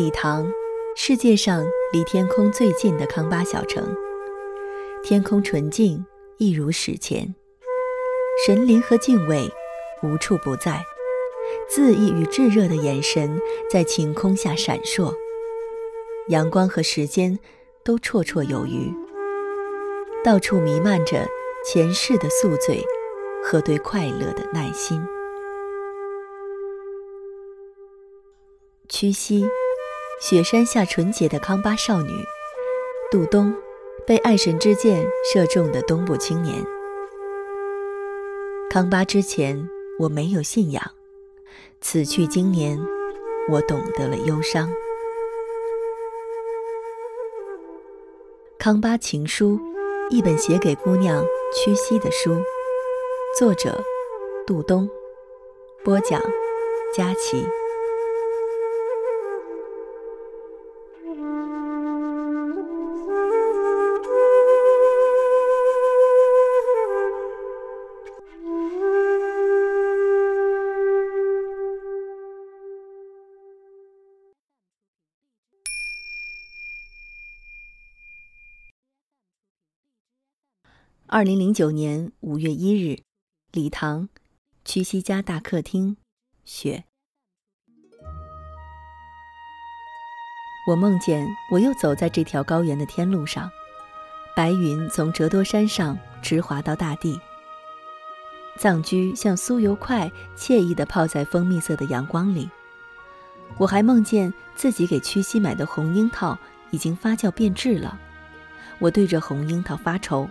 礼堂，世界上离天空最近的康巴小城。天空纯净，一如史前。神灵和敬畏无处不在，恣意与炙热的眼神在晴空下闪烁。阳光和时间都绰绰有余，到处弥漫着前世的宿醉和对快乐的耐心。屈膝，雪山下纯洁的康巴少女，杜冬，被爱神之箭射中的东部青年。康巴之前，我没有信仰；此去经年，我懂得了忧伤。康巴情书，一本写给姑娘屈膝的书。作者：杜冬。播讲：佳琪。二零零九年五月一日，礼堂，屈膝家大客厅，雪。我梦见我又走在这条高原的天路上，白云从折多山上直滑到大地。藏居像酥油块，惬意地泡在蜂蜜色的阳光里。我还梦见自己给屈膝买的红樱桃已经发酵变质了，我对着红樱桃发愁。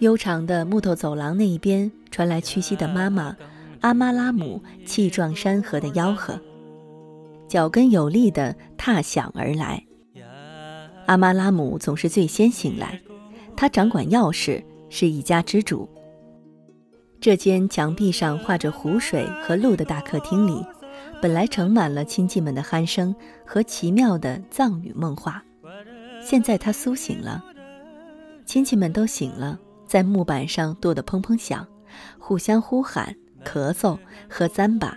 悠长的木头走廊那一边传来屈膝的妈妈阿妈拉姆气壮山河的吆喝，脚跟有力地踏响而来。阿妈拉姆总是最先醒来，她掌管钥匙，是一家之主。这间墙壁上画着湖水和鹿的大客厅里，本来盛满了亲戚们的鼾声和奇妙的藏语梦话。现在他苏醒了，亲戚们都醒了。在木板上跺得砰砰响，互相呼喊、咳嗽和簪把，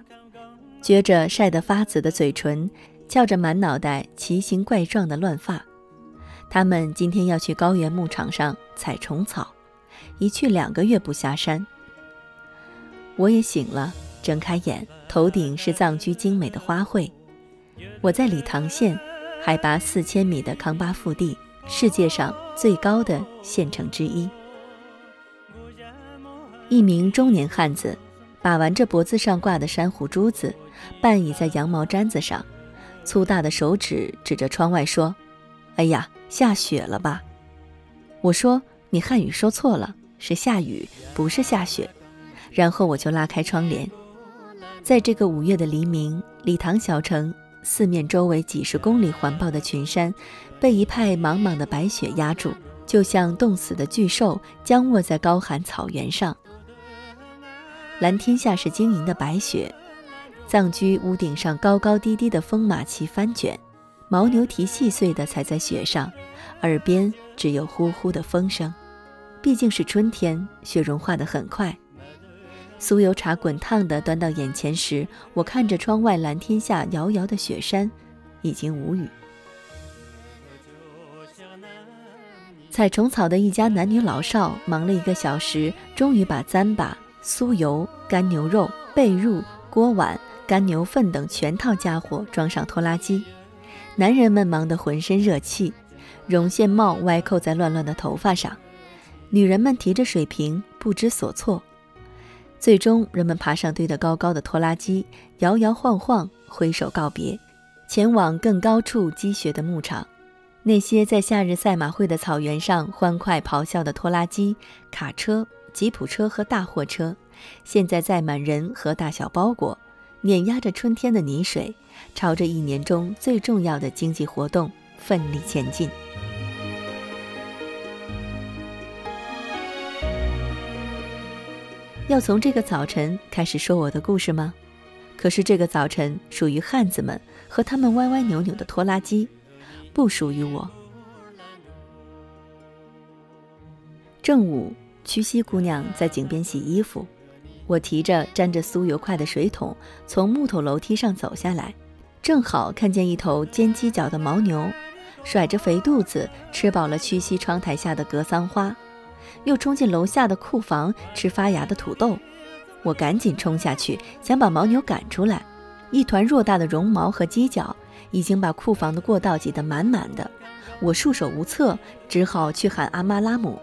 撅着晒得发紫的嘴唇，翘着满脑袋奇形怪状的乱发。他们今天要去高原牧场上采虫草，一去两个月不下山。我也醒了，睁开眼，头顶是藏居精美的花卉。我在理塘县，海拔四千米的康巴腹地，世界上最高的县城之一。一名中年汉子把玩着脖子上挂的珊瑚珠子，半倚在羊毛毡子上，粗大的手指指着窗外说：“哎呀，下雪了吧？”我说：“你汉语说错了，是下雨，不是下雪。”然后我就拉开窗帘，在这个五月的黎明，礼堂小城四面周围几十公里环抱的群山，被一派茫茫的白雪压住，就像冻死的巨兽僵卧在高寒草原上。蓝天下是晶莹的白雪，藏居屋顶上高高低低的风马旗翻卷，牦牛蹄细碎地踩在雪上，耳边只有呼呼的风声。毕竟是春天，雪融化得很快。酥油茶滚烫的端到眼前时，我看着窗外蓝天下遥遥的雪山，已经无语。采虫草的一家男女老少忙了一个小时，终于把簪把。酥油、干牛肉、被褥、锅碗、干牛粪等全套家伙装上拖拉机，男人们忙得浑身热气，绒线帽歪扣在乱乱的头发上，女人们提着水瓶不知所措。最终，人们爬上堆得高高的拖拉机，摇摇晃晃挥手告别，前往更高处积雪的牧场。那些在夏日赛马会的草原上欢快咆哮的拖拉机、卡车。吉普车和大货车，现在载满人和大小包裹，碾压着春天的泥水，朝着一年中最重要的经济活动奋力前进。要从这个早晨开始说我的故事吗？可是这个早晨属于汉子们和他们歪歪扭扭的拖拉机，不属于我。正午。屈膝姑娘在井边洗衣服，我提着沾着酥油块的水桶从木头楼梯上走下来，正好看见一头尖犄角的牦牛，甩着肥肚子，吃饱了屈膝窗台下的格桑花，又冲进楼下的库房吃发芽的土豆。我赶紧冲下去，想把牦牛赶出来。一团偌大的绒毛和犄角已经把库房的过道挤得满满的，我束手无策，只好去喊阿妈拉姆。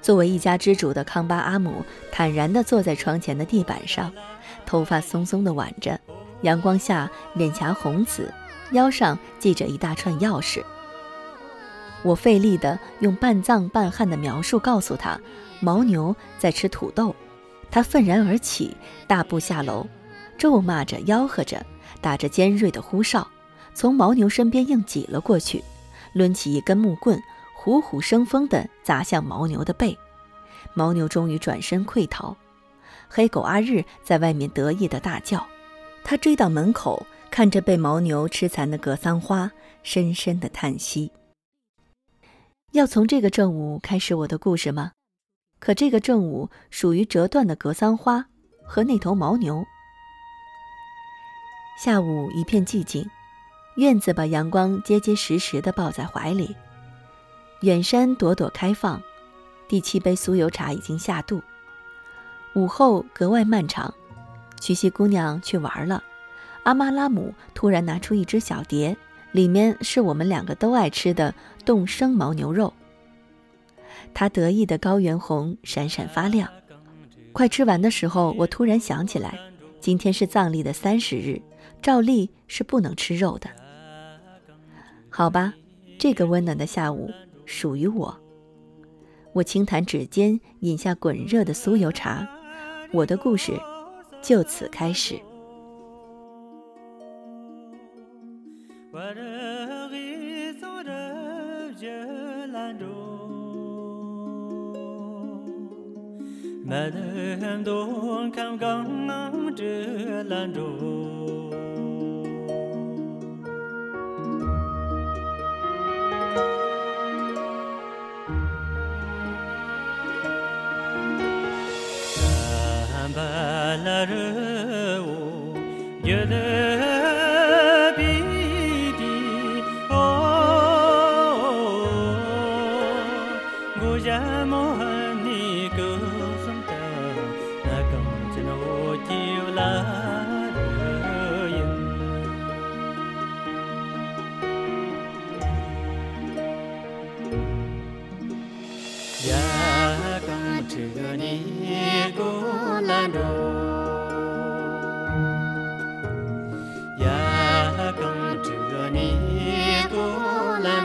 作为一家之主的康巴阿姆坦然地坐在窗前的地板上，头发松松地挽着，阳光下脸颊红紫，腰上系着一大串钥匙。我费力地用半藏半汉的描述告诉他，牦牛在吃土豆。他愤然而起，大步下楼。咒骂着，吆喝着，打着尖锐的呼哨，从牦牛身边硬挤了过去，抡起一根木棍，虎虎生风地砸向牦牛的背。牦牛终于转身溃逃。黑狗阿日在外面得意地大叫。他追到门口，看着被牦牛吃残的格桑花，深深地叹息。要从这个正午开始我的故事吗？可这个正午属于折断的格桑花和那头牦牛。下午一片寂静，院子把阳光结结实实地抱在怀里。远山朵朵开放，第七杯酥油茶已经下肚。午后格外漫长，曲西姑娘去玩了。阿妈拉姆突然拿出一只小碟，里面是我们两个都爱吃的冻生牦牛肉。她得意的高原红闪闪发亮。快吃完的时候，我突然想起来，今天是藏历的三十日。照例是不能吃肉的，好吧？这个温暖的下午属于我。我轻弹指尖，饮下滚热的酥油茶，我的故事就此开始。bələru Gülür